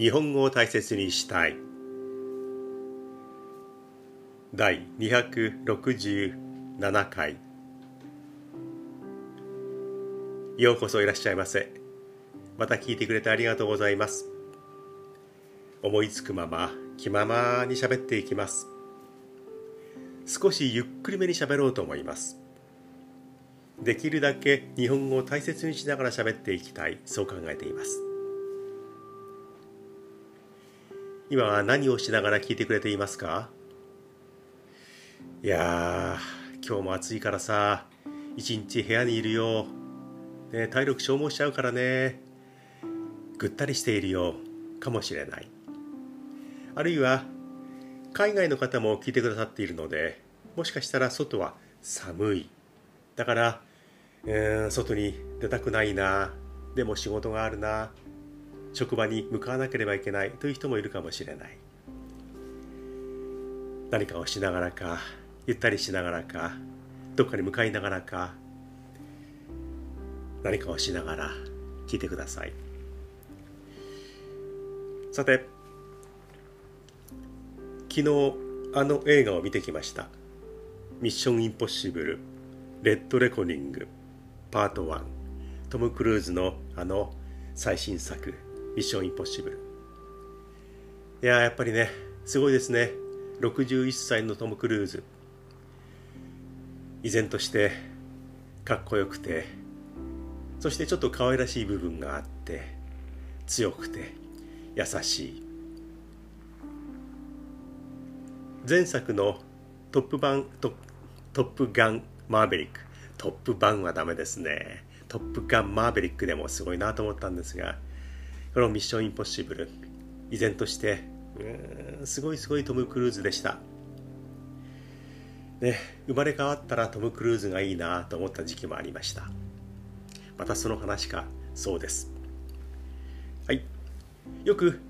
日本語を大切にしたい。第267回。ようこそいらっしゃいませ。また聞いてくれてありがとうございます。思いつくまま気ままに喋っていきます。少しゆっくりめに喋ろうと思います。できるだけ日本語を大切にしながら喋っていきたい。そう考えています。今は何をしながら聞いてくれていますか？いや今日も暑いからさ一日部屋にいるよ、ね、体力消耗しちゃうからね。ぐったりしているよ。かもしれない。あるいは海外の方も聞いてくださっているのでもしかしたら外は寒い。だからえー、外に出たくないな。でも仕事があるな。職場に向かわなければいけないという人もいるかもしれない。何かをしながらかゆったりしながらかどっかに向かいながらか何かをしながら聞いてください。さて昨日あの映画を見てきました。ミッションインポッシブルレッドレコニングパート1トム・クルーズのあの最新作。ミッション・インポッシブル。いややっぱりねすごいですね。61歳のトム・クルーズ。依然としてかっこよくてそしてちょっと可愛らしい部分があって強くて優しい。前作のトップ版トトップガンマーベリック。トップバンはダメですね。トップガンマーベリックでもすごいなと思ったんですが、このミッションインポッシブル、依然として、うん、すごいすごいトム・クルーズでした。ね、生まれ変わったらトム・クルーズがいいなと思った時期もありました。またその話か、そうです。はい。よく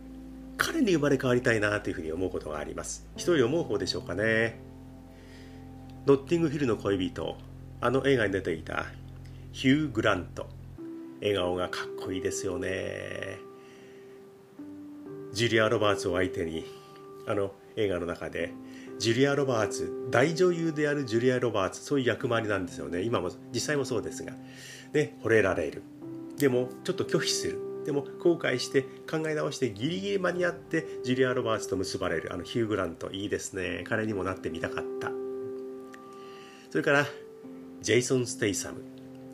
彼に生まれ変わりたいなというふうに思うことがあります。一人思う方でしょうかね。ノッティングヒルの恋人、あの映画に出ていたヒュー・グラント笑顔がかっこいいですよねジュリア・ロバーツを相手にあの映画の中でジュリア・ロバーツ大女優であるジュリア・ロバーツそういう役回りなんですよね。今も実際もそうですが。で惚れられる。でもちょっと拒否する。でも後悔して考え直してギリギリ間に合ってジュリア・ロバーツと結ばれる。あのヒュー・グラント。いいですね。彼にもなってみたかった。それからジェイソン・ステイサム。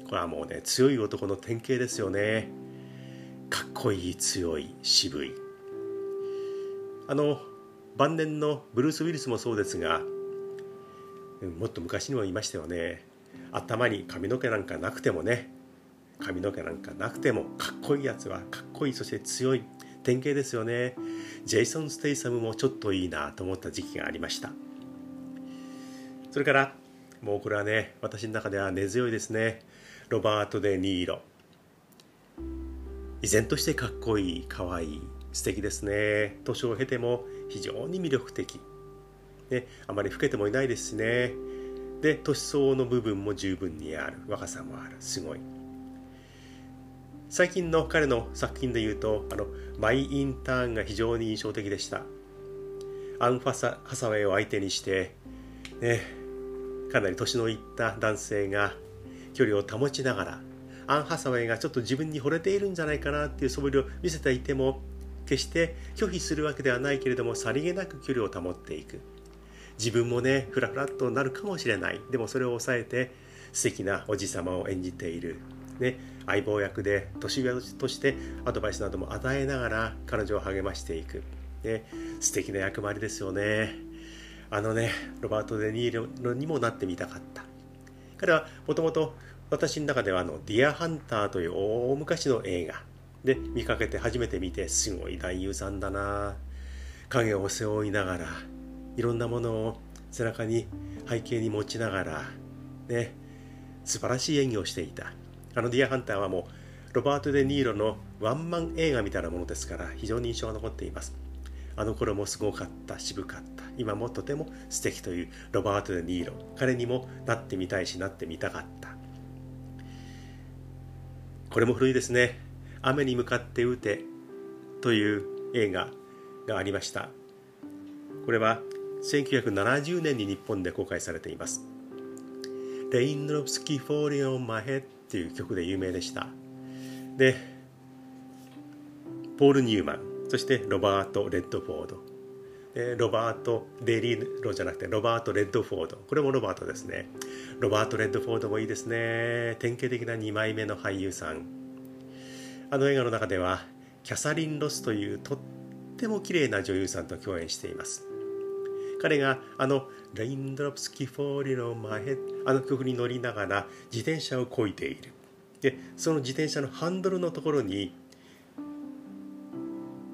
これはもうね強い男の典型ですよね。かっこいい強い渋い。あの晩年のブルース・ウィリスもそうですがもっと昔にも言いましたよね。頭に髪の毛なんかなくてもね髪の毛なんかなくてもかっこいいやつはかっこいいそして強い典型ですよね。ジェイソン・ステイサムもちょっといいなと思った時期がありました。それからもうこれはね私の中では根強いですね。ロバート・デ・ニーロ。依然としてかっこいいかわいい。素敵ですね。年を経ても非常に魅力的、ね、あまり老けてもいないですしね。で年相応の部分も十分にある。若さもある。すごい。最近の彼の作品で言うとあのマイ・インターンが非常に印象的でした。アン・ファサハサウェイを相手にしてねかなり年のいった男性が距離を保ちながらアン・ハサウェイがちょっと自分に惚れているんじゃないかなっていう素振りを見せていても決して拒否するわけではないけれどもさりげなく距離を保っていく。自分もねフラフラっとなるかもしれない。でもそれを抑えて素敵なおじさまを演じている、ね、相棒役で年上としてアドバイスなども与えながら彼女を励ましていく、ね、素敵な役回りですよね。あのねロバート・デ・ニーロにもなってみたかった。彼はもともと私の中ではあの「ディア・ハンター」という大昔の映画。で見かけて初めて見てすごい男優さんだな。影を背負いながらいろんなものを背中に背景に持ちながらね素晴らしい演技をしていた。あの「ディア・ハンター」はもうロバート・デ・ニーロのワンマン映画みたいなものですから非常に印象が残っています。あの頃もすごかった渋かった。今もとても素敵というロバート・デ・ニーロ。彼にもなってみたいしなってみたかった。これも古いですね「明日に向かって撃て」という映画がありました。これは1970年に日本で公開されています「Raindrops Keep Falling on My Head」っていう曲で有名でした。でポール・ニューマンそしてロバート・レッドフォード。ロバート・デ・ニーロじゃなくてロバート・レッドフォード。これもロバートですね。ロバート・レッドフォードもいいですね。典型的な2枚目の俳優さん。あの映画の中ではキャサリン・ロスというとっても綺麗な女優さんと共演しています。彼があの「Raindrops Keep Falling on My Head」あの曲に乗りながら自転車をこいでいる。でその自転車のハンドルのところに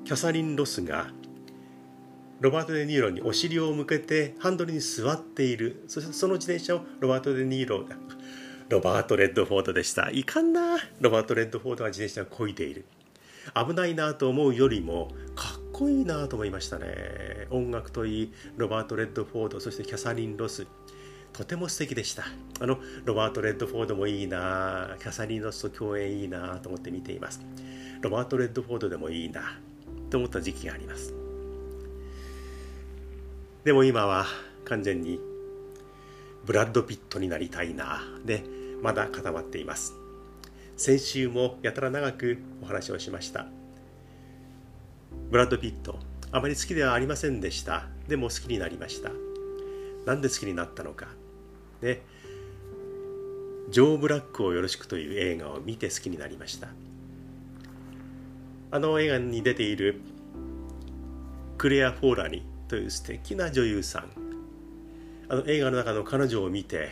キャサリン・ロスがロバート・デ・ニーロにお尻を向けてハンドルに座っている。そしてその自転車をロバート・デ・ニーロロバート・レッドフォードでした。いかんな。ロバート・レッドフォードが自転車をこいでいる。危ないなと思うよりもかっこいいなと思いましたね。音楽といいロバート・レッドフォードそしてキャサリン・ロス。とても素敵でした。あのロバート・レッドフォードもいいな。キャサリン・ロスと共演いいなと思って見ています。ロバート・レッドフォードでもいいな。と思った時期があります。でも今は完全にブラッド・ピットになりたいな。でまだ固まっています。先週もやたら長くお話をしました。ブラッド・ピットあまり好きではありませんでした。でも好きになりました。なんで好きになったのか。ねジョー・ブラックをよろしくという映画を見て好きになりました。あの映画に出ているクレア・フォーラニという素敵な女優さん。あの映画の中の彼女を見て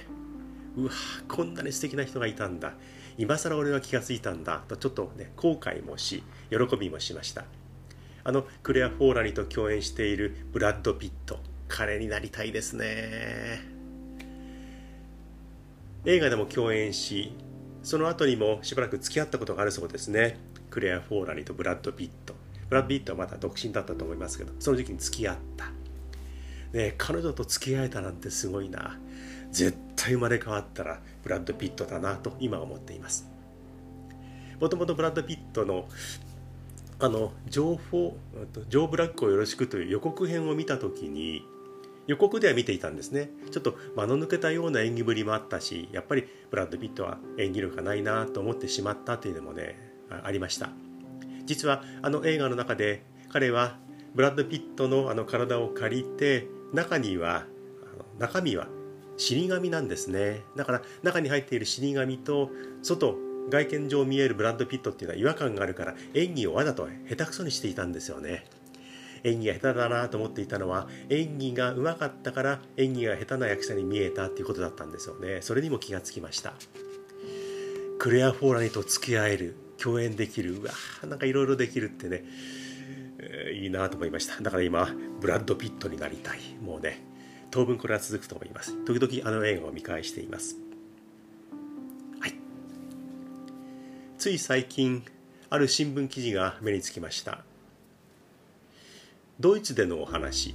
うわこんなに素敵な人がいたんだ。今更俺は気がついたんだ。とちょっとね後悔もし喜びもしました。あのクレア・フォーラニと共演しているブラッド・ピット。彼になりたいですね。映画でも共演しその後にもしばらく付き合ったことがあるそうですね。クレア・フォーラニとブラッド・ピット。ブラッド・ピットはまだ独身だったと思いますけどその時期に付き合った。ね彼女と付き合えたなんてすごいな。絶対生まれ変わったらブラッド・ピットだなと今思っています。もともとブラッド・ピットのあの情報ジョー・ブラックをよろしくという予告編を見た時に予告では見ていたんですね。ちょっと間の抜けたような演技ぶりもあったしやっぱりブラッド・ピットは演技力がないなと思ってしまったというのもねありました。実はあの映画の中で彼はブラッド・ピットのあの体を借りて中には中身は死神なんですね。だから中に入っている死神と外外見上見えるブラッド・ピットっていうのは違和感があるから演技をわざと下手くそにしていたんですよね。演技が下手だなと思っていたのは演技がうまかったから演技が下手な役者に見えたっていうことだったんですよね。それにも気がつきました。クレア・フォーラニと付き合える共演できるうわなんかいろいろできるってね、いいなと思いました。だから今ブラッド・ピットになりたい。もうね当分これは続くと思います。時々あの映画を見返しています。はい。つい最近ある新聞記事が目につきました。ドイツでのお話。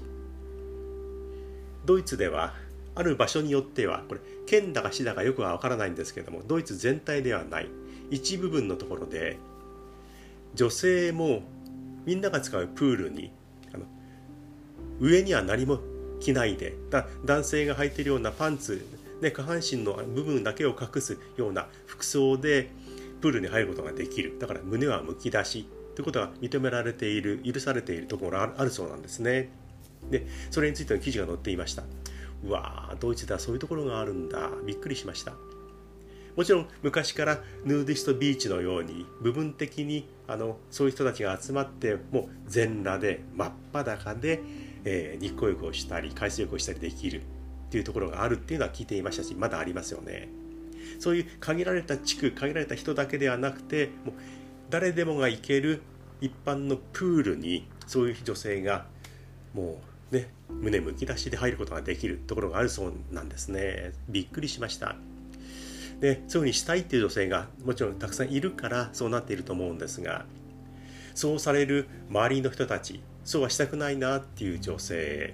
ドイツではある場所によってはこれ県だか市だかよくは分からないんですけどもドイツ全体ではない。一部分のところで女性もみんなが使うプールにあの上には何も着ないでだ男性が履いているようなパンツ、ね、下半身の部分だけを隠すような服装でプールに入ることができる。だから胸はむき出しということが認められている許されているところがあるそうなんですね。でそれについての記事が載っていました。うわードイツではそういうところがあるんだ。びっくりしました。もちろん昔からヌーディストビーチのように部分的にあのそういう人たちが集まってもう全裸で真っ裸で、えー、日光浴をしたり海水浴をしたりできる。っていうところがあるっていうのは聞いていましたしまだありますよね。そういう限られた地区限られた人だけではなくてもう誰でもが行ける一般のプールにそういう女性がもうね胸むき出しで入ることができるところがあるそうなんですね。びっくりしました。でそういうふうにしたいっていう女性がもちろんたくさんいるからそうなっていると思うんですがそうされる周りの人たちそうはしたくないなっていう女性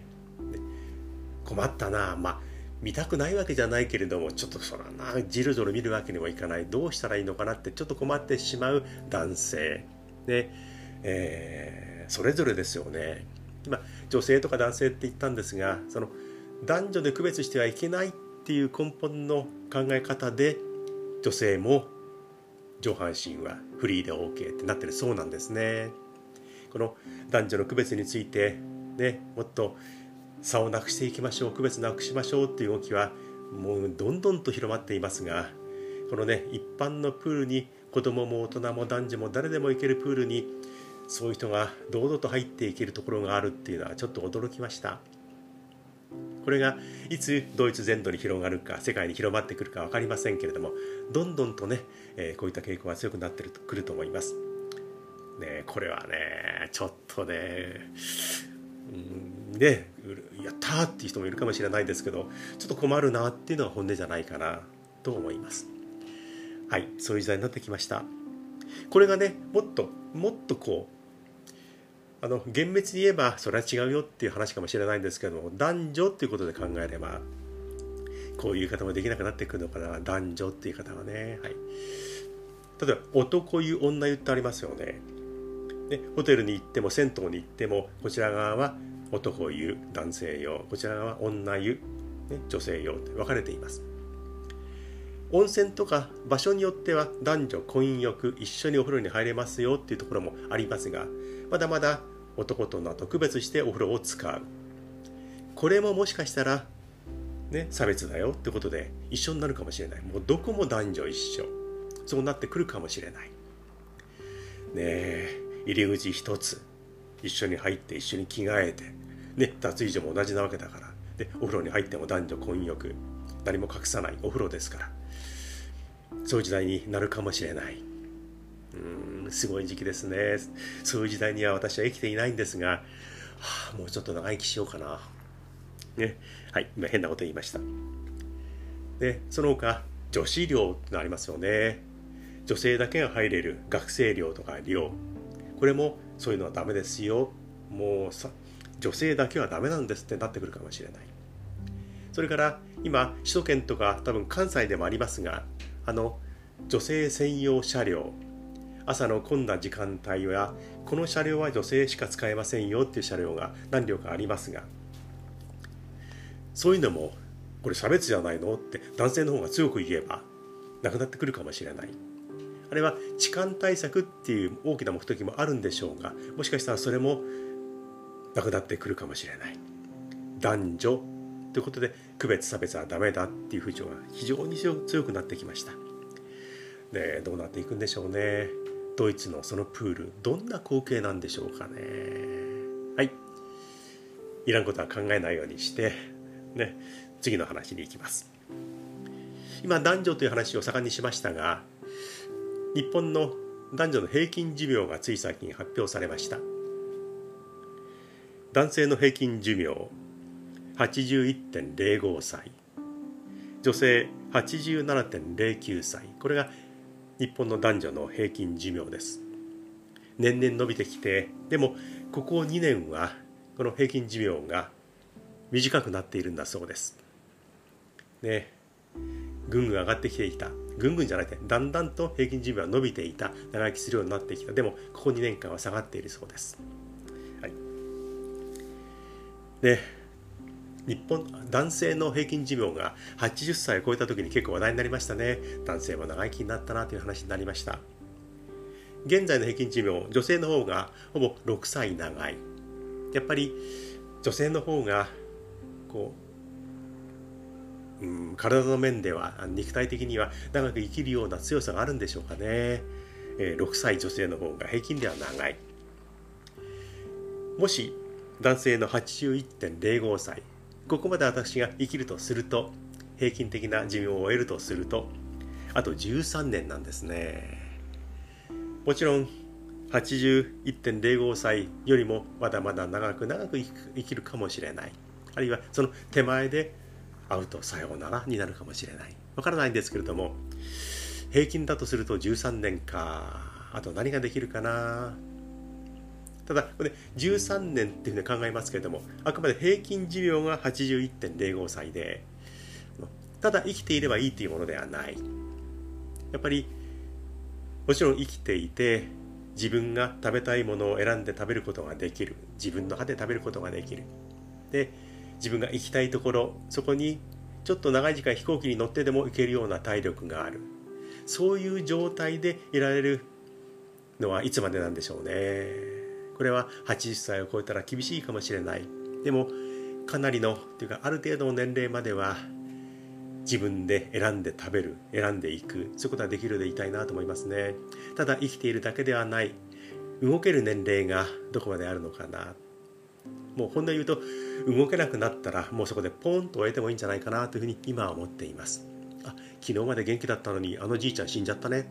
困ったなまあ見たくないわけじゃないけれどもちょっとそらなじろじろ見るわけにもいかない。どうしたらいいのかなってちょっと困ってしまう男性。でえー、それぞれですよね。今女性とか男性って言ったんですがその男女で区別してはいけないっていう根本の考え方で女性も上半身はフリーで OK ってなってるそうなんですね。この男女の区別についてねもっと差をなくしていきましょう区別なくしましょうっていう動きはもうどんどんと広まっていますがこのね一般のプールに子供も大人も男女も誰でも行けるプールにそういう人が堂々と入っていけるところがあるっていうのはちょっと驚きましたこれがいつドイツ全土に広がるか世界に広まってくるか分かりませんけれどもどんどんとね、えー、こういった傾向が強くなってくると思います。ねこれはねちょっとねうんねやったーっていう人もいるかもしれないですけどちょっと困るなっていうのが本音じゃないかなと思います。はいそういう時代になってきました。これがねもっともっとこうあの厳密に言えばそれは違うよっていう話かもしれないんですけども男女っていうことで考えればこういう言い方もできなくなってくるのかな。男女っていう方はね。はい。例えば男湯女湯ってありますよね。ね、ホテルに行っても銭湯に行ってもこちら側は男湯男性用。こちら側は女湯、ね、女性用って分かれています。温泉とか場所によっては男女混浴一緒にお風呂に入れますよっていうところもありますがまだまだ男と女特別してお風呂を使う。これももしかしたらね差別だよってことで一緒になるかもしれない。もうどこも男女一緒。そうなってくるかもしれない。ねえ入り口一つ一緒に入って一緒に着替えて、ね、脱衣所も同じなわけだからでお風呂に入っても男女混浴何も隠さないお風呂ですからそういう時代になるかもしれない。うん。すごい時期ですね。そういう時代には私は生きていないんですが、はあ、もうちょっと長生きしようかな。ね。はい今変なこと言いました。でその他女子寮ってのありますよね。女性だけが入れる学生寮とか寮。これもそういうのはダメですよ。もうさ女性だけはダメなんですってなってくるかもしれない。それから今首都圏とか多分関西でもありますがあの女性専用車両。朝の混んだ時間帯はこの車両は女性しか使えませんよっていう車両が何両かありますがそういうのもこれ差別じゃないのって男性の方が強く言えばなくなってくるかもしれない。あれは痴漢対策っていう大きな目的もあるんでしょうがもしかしたらそれもなくなってくるかもしれない。男女ということで区別差別はダメだっていう風潮が非常に強くなってきました。でどうなっていくんでしょうね。ドイツのそのプールどんな光景なんでしょうかね。はい。いらんことは考えないようにしてね次の話に行きます。今男女という話を盛んにしましたが日本の男女の平均寿命がつい最近発表されました。男性の平均寿命81.05歳。女性87.09歳。これが日本の男女の平均寿命です。年々伸びてきてでもここ2年はこの平均寿命が短くなっているんだそうです。ね。ぐんぐん上がってきていた。ぐんぐんじゃなくてだんだんと平均寿命は伸びていた。長生きするようになってきた。でもここ2年間は下がっているそうです、はい、で日本男性の平均寿命が80歳を超えた時に結構話題になりましたね。男性も長生きになったなという話になりました。現在の平均寿命女性の方がほぼ6歳長い。やっぱり女性の方がこううん、体の面では肉体的には長く生きるような強さがあるんでしょうかね、えー、6歳女性の方が平均では長い。もし男性の81.05歳ここまで私が生きるとすると平均的な寿命を終えるとするとあと13年なんですね。もちろん81.05歳よりもまだまだ長く長く生きるかもしれない。あるいはその手前で会うとさようならになるかもしれない。わからないんですけれども平均だとすると13年か。あと何ができるかな。ただこれ13年っていうふうに考えますけれどもあくまで平均寿命が81.05歳でただ生きていればいいというものではない。やっぱりもちろん生きていて自分が食べたいものを選んで食べることができる。自分の歯で食べることができる。で自分が行きたいところそこにちょっと長い時間飛行機に乗ってでも行けるような体力がある。そういう状態でいられるのはいつまでなんでしょうね。これは80歳を超えたら厳しいかもしれない。でもかなりのというかある程度の年齢までは自分で選んで食べる選んでいく。そういうことはできるでいたいなと思いますね。ただ生きているだけではない。動ける年齢がどこまであるのかな。もう本音言うと動けなくなったらもうそこでポンと終えてもいいんじゃないかなというふうに今は思っています。あ昨日まで元気だったのにあのじいちゃん死んじゃったね。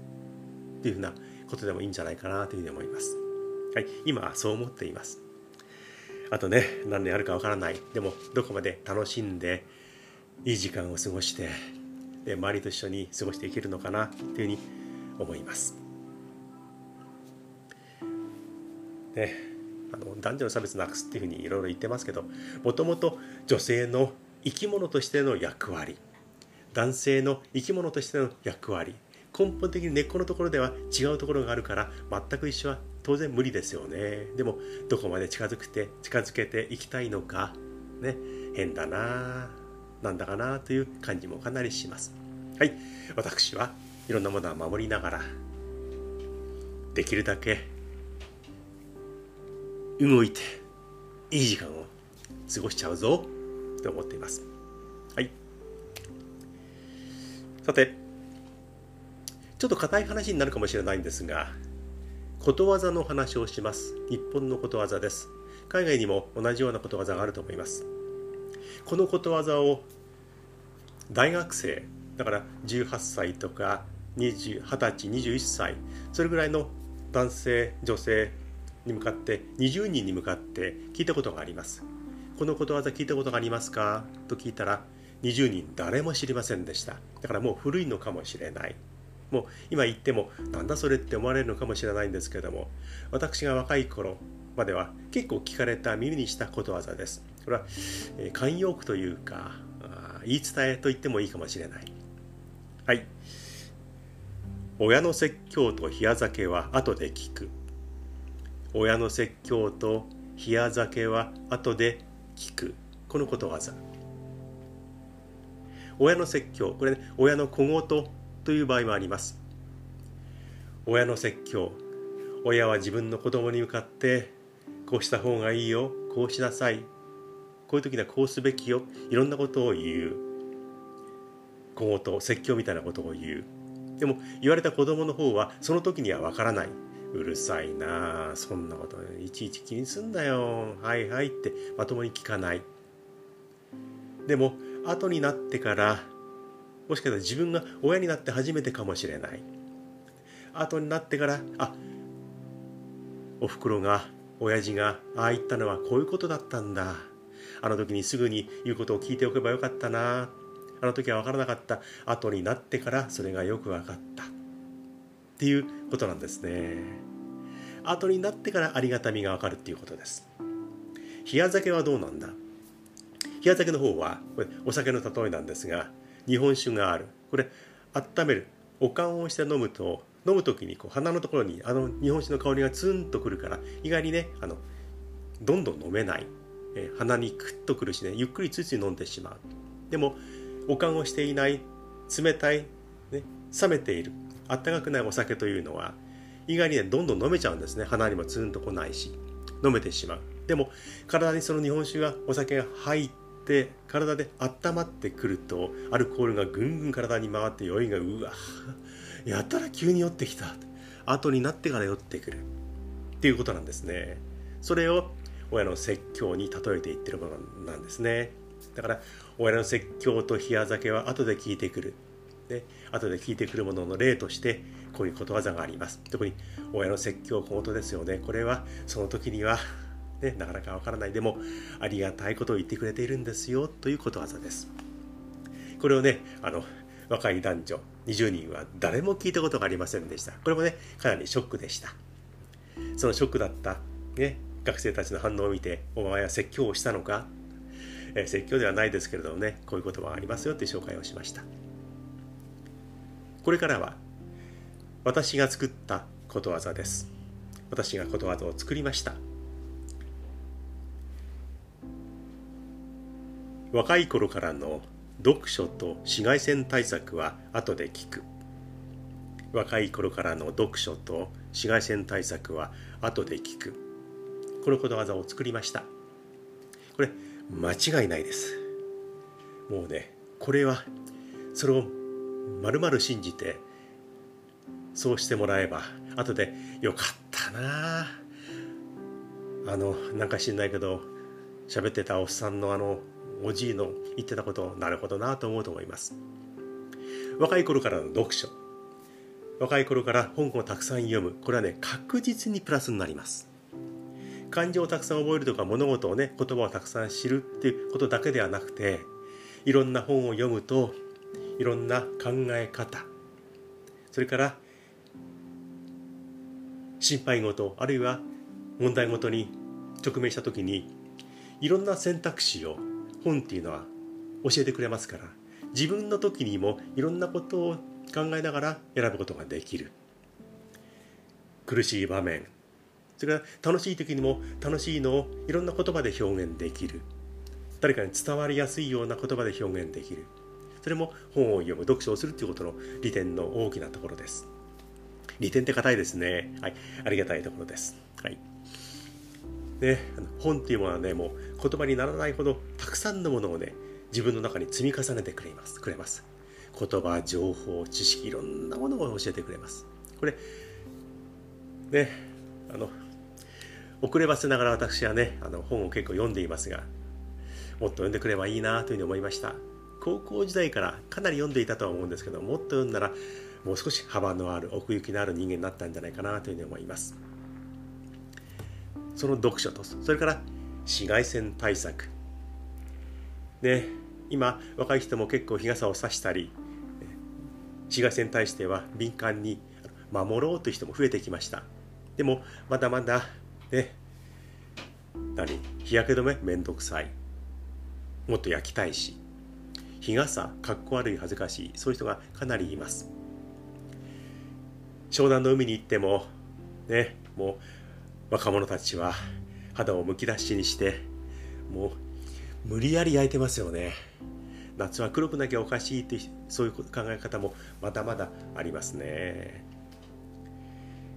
っていうふうなことでもいいんじゃないかなというふうに思います。はい今はそう思っています。あとね何年あるかわからない。でもどこまで楽しんでいい時間を過ごしてで周りと一緒に過ごしていけるのかなというふうに思います。ねあの男女の差別なくすっていうふうにいろいろ言ってますけどもともと女性の生き物としての役割男性の生き物としての役割根本的に根っこのところでは違うところがあるから全く一緒は当然無理ですよね。でもどこまで近づくて近づけていきたいのかね変だななんだかなという感じもかなりします。はい。私はいろんなものは守りながらできるだけ動いていい時間を過ごしちゃうぞと思っています。はい。さてちょっと硬い話になるかもしれないんですがことわざの話をします。日本のことわざです。海外にも同じようなことわざがあると思います。このことわざを大学生だから18歳とか20 20歳21歳それぐらいの男性女性に向かって20人に向かって聞いたことがあります。このことわざ聞いたことがありますか？と聞いたら20人誰も知りませんでした。だからもう古いのかもしれない。もう今言ってもなんだそれって思われるのかもしれないんですけども私が若い頃までは結構聞かれた耳にしたことわざです。これは、えー、慣用句というか言い伝えと言ってもいいかもしれない。はい。親の説教と冷や酒は後で聞く。親の説教と冷や酒は後で聞く。このことわざ。親の説教これ、ね、親の小言という場合もあります。親の説教親は自分の子供に向かってこうした方がいいよこうしなさいこういう時にはこうすべきよいろんなことを言う。小言説教みたいなことを言う。でも言われた子供の方はその時にはわからない。うるさいなそんなこといちいち気にすんだよはいはいってまともに聞かない。でも後になってからもしかしたら自分が親になって初めてかもしれない。後になってからあおふくろが親父がああ言ったのはこういうことだったんだ。あの時にすぐに言うことを聞いておけばよかったな。あの時は分からなかった。後になってからそれがよく分かった。っていうことなんですね。後になってからありがたみが分かるっていうことです。冷や酒はどうなんだ？冷や酒の方はこれお酒の例えなんですが日本酒がある。これ温める。おかんをして飲むと飲む時にこう鼻のところにあの日本酒の香りがツンとくるから意外にねあのどんどん飲めない、え鼻にクッとくるしねゆっくりついつい飲んでしまう。でも保管をしていない冷たい、ね、冷めているあったかくないお酒というのは意外にねどんどん飲めちゃうんですね。鼻にもツンとこないし飲めてしまう。でも体にその日本酒がお酒が入って体で温まってくるとアルコールがぐんぐん体に回って酔いがうわやたら急に酔ってきた後になってから酔ってくるっていうことなんですねそれを親の説教に例えていってるものなんですねだから親の説教と冷や酒は後で聞いてくる。で後で聞いてくるものの例としてこういうことわざがあります。特に親の説教小言ですよね。これはその時には、ね、なかなかわからない。でもありがたいことを言ってくれているんですよということわざです。これをね、あの若い男女20人は誰も聞いたことがありませんでした。これもね、かなりショックでした。そのショックだった、ね、学生たちの反応を見て、お前は説教をしたのか？え説教ではないですけれどもねこういう言葉がありますよって紹介をしましたこれからは私が作ったことわざです私がことわざを作りました若い頃からの読書と紫外線対策は後で聞く。若い頃からの読書と紫外線対策は後で聞く。このことわざを作りました。これ間違いないです。もうねこれはそれをまるまる信じてそうしてもらえば後でよかったな。あのなんか知んないけど喋ってたおっさんのあのおじいの言ってたことなるほどなと思うと思います。若い頃からの読書。若い頃から本をたくさん読む。これはね確実にプラスになります。漢字をたくさん覚えるとか物事をね言葉をたくさん知るっていうことだけではなくていろんな本を読むといろんな考え方それから心配事あるいは問題事に直面した時にいろんな選択肢を本っていうのは教えてくれますから自分の時にもいろんなことを考えながら選ぶことができる。苦しい場面。それから楽しい時にも楽しいのをいろんな言葉で表現できる。誰かに伝わりやすいような言葉で表現できる。それも本を読む読書をするということの利点の大きなところです。利点って硬いですね。はい。ありがたいところです。はい。ね本っていうものはねもう言葉にならないほどたくさんのものをね自分の中に積み重ねてくれます。くれます。言葉情報知識いろんなものを教えてくれます。これねあの遅ればせながら私はねあの本を結構読んでいますがもっと読んでくればいいなというふうに思いました。高校時代からかなり読んでいたとは思うんですけどもっと読んだらもう少し幅のある奥行きのある人間になったんじゃないかなというふうに思います。その読書とそれから紫外線対策。で今若い人も結構日傘を差したり紫外線に対しては敏感に守ろうという人も増えてきました。でもまだまだね何日焼け止めめんどくさい。もっと焼きたいし。日傘かっこ悪い恥ずかしい。そういう人がかなりいます。湘南の海に行ってもねもう若者たちは肌をむき出しにしてもう無理やり焼いてますよね。夏は黒くなきゃおかしいってそういう考え方もまだまだありますね。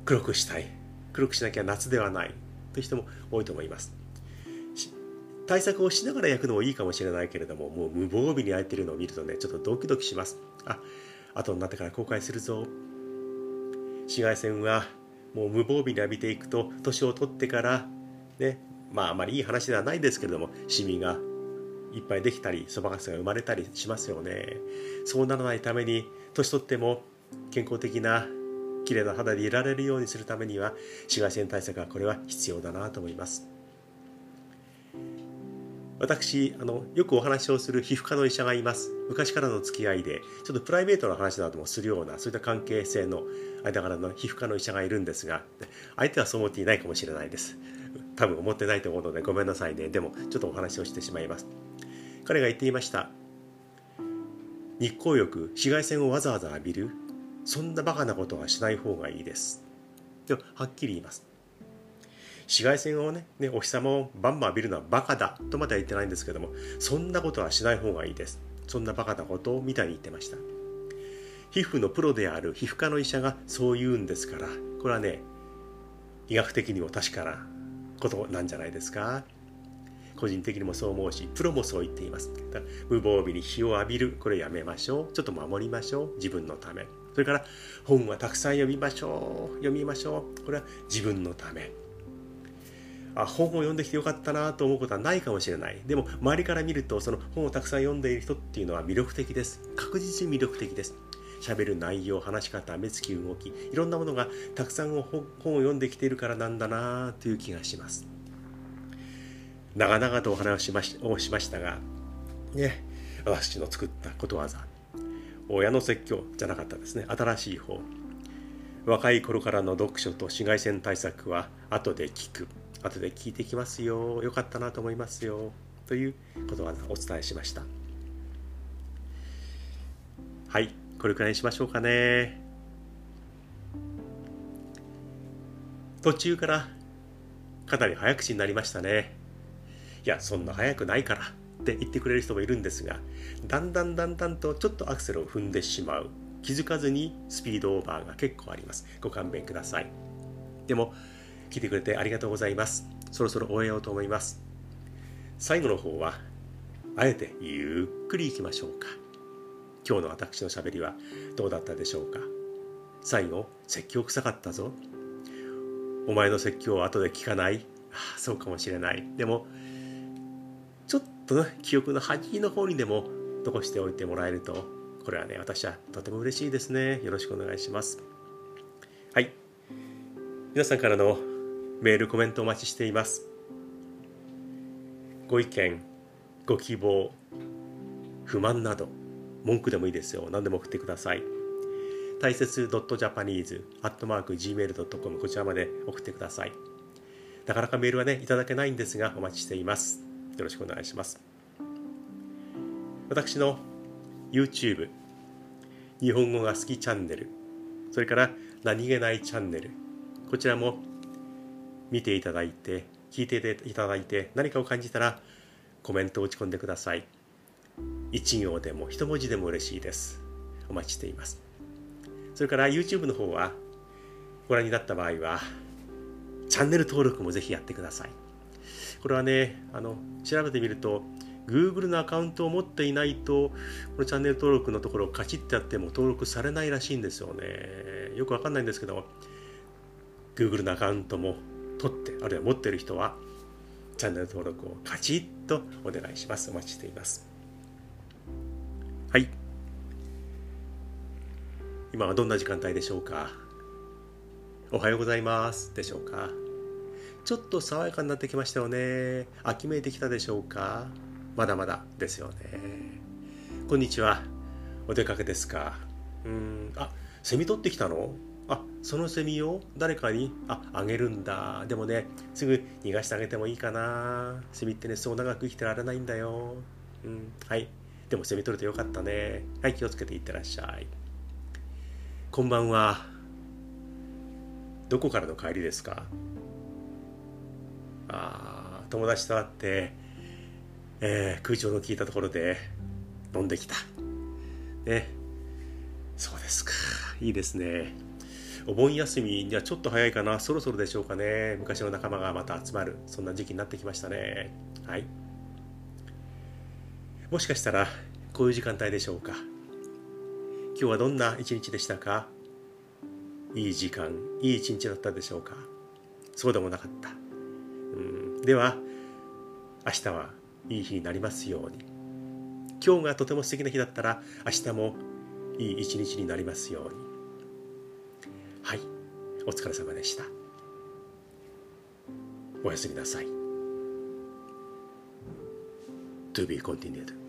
黒くしたい。黒くしなきゃ夏ではない。という人も多いと思います。対策をしながら焼くのもいいかもしれないけれどももう無防備に焼いてるのを見るとねちょっとドキドキします。あ後になってから後悔するぞ。紫外線はもう無防備に浴びていくと年を取ってからねまああまりいい話ではないですけれどもシミがいっぱいできたりそばかすが生まれたりしますよね。そうならないために年取っても健康的な綺麗な肌でいられるようにするためには紫外線対策はこれは必要だなと思います。私あのよくお話をする皮膚科の医者がいます。昔からの付き合いでちょっとプライベートな話などもするようなそういった関係性の間柄の皮膚科の医者がいるんですが相手はそう思っていないかもしれないです。多分思ってないと思うのでごめんなさいね。でもちょっとお話をしてしまいます。彼が言っていました。日光浴紫外線をわざわざ浴びる。そんなバカなことはしない方がいいです。でははっきり言います。紫外線をねねお日様をバンバン浴びるのはバカだとまでは言ってないんですけどもそんなことはしない方がいいです。そんなバカなことをみたいに言ってました。皮膚のプロである皮膚科の医者がそう言うんですからこれはね医学的にも確かなことなんじゃないですか。個人的にもそう思うしプロもそう言っています。無防備に日を浴びるこれやめましょう。ちょっと守りましょう。自分のため。それから本はたくさん読みましょう。読みましょう。これは自分のため。あ本を読んできてよかったなと思うことはないかもしれない。でも周りから見るとその本をたくさん読んでいる人っていうのは魅力的です。確実に魅力的です。喋る内容話し方目つき動きいろんなものがたくさん本を読んできているからなんだなという気がします。長々とお話をしましをしましたがね私の作ったことわざ。親の説教じゃなかったですね。新しい方。若い頃からの読書と紫外線対策は後で聞く。後で聞いてきますよ。よかったなと思いますよ。ということわざお伝えしました。はいこれくらいにしましょうかね。途中からかなり早口になりましたね。いやそんな早くないから。って言ってくれる人もいるんですがだんだんだんだんとちょっとアクセルを踏んでしまう。気づかずにスピードオーバーが結構あります。ご勘弁ください。でも聞いてくれてありがとうございます。そろそろ終えようと思います。最後の方はあえてゆっくりいきましょうか。今日の私のしゃべりはどうだったでしょうか。最後説教臭かったぞ。お前の説教を後で聞かない。ああそうかもしれない。でもちょっとね記憶の端の方にでも残しておいてもらえるとこれはね私はとても嬉しいですね。よろしくお願いします。はい。皆さんからのメールコメントお待ちしています。ご意見ご希望不満など文句でもいいですよ。何でも送ってください。大切 .japanese.gmail.com こちらまで送ってください。なかなかメールはねいただけないんですがお待ちしています。よろしくお願いします。私の YouTube 日本語が好きチャンネルそれから何気ないチャンネルこちらも見ていただいて聞いていただいて何かを感じたらコメントを打ち込んでください。一行でも一文字でも嬉しいです。お待ちしています。それから YouTube の方はご覧になった場合はチャンネル登録もぜひやってください。これはねあの調べてみると Google のアカウントを持っていないとこのチャンネル登録のところをカチッてやっても登録されないらしいんですよね。よくわかんないんですけど Google のアカウントも取ってあるいは持っている人はチャンネル登録をカチッとお願いします。お待ちしています。はい。今はどんな時間帯でしょうか？おはようございますでしょうか？ちょっと爽やかになってきましたよね。秋めいてきたでしょうか？まだまだですよね。こんにちは。お出かけですか？うん。あセミ取ってきたの？あそのセミを誰かにああげるんだでもねすぐ逃がしてあげてもいいかなセミってねそう長く生きてられないんだようんはいでもセミ取れてよかったねはい気をつけていってらっしゃいこんばんはどこからの帰りですか？あ友達と会ってえー、空調の効いたところで飲んできた。ね。そうですか。いいですね。お盆休みにはちょっと早いかな。そろそろでしょうかね。昔の仲間がまた集まる。そんな時期になってきましたね。はい。もしかしたら、こういう時間帯でしょうか。今日はどんな一日でしたか？いい時間、いい一日だったでしょうか？そうでもなかった。うん、では、明日はいい日になりますように今日がとても素敵な日だったら明日もいい一日になりますようにはい。お疲れ様でした。おやすみなさい。To be continued.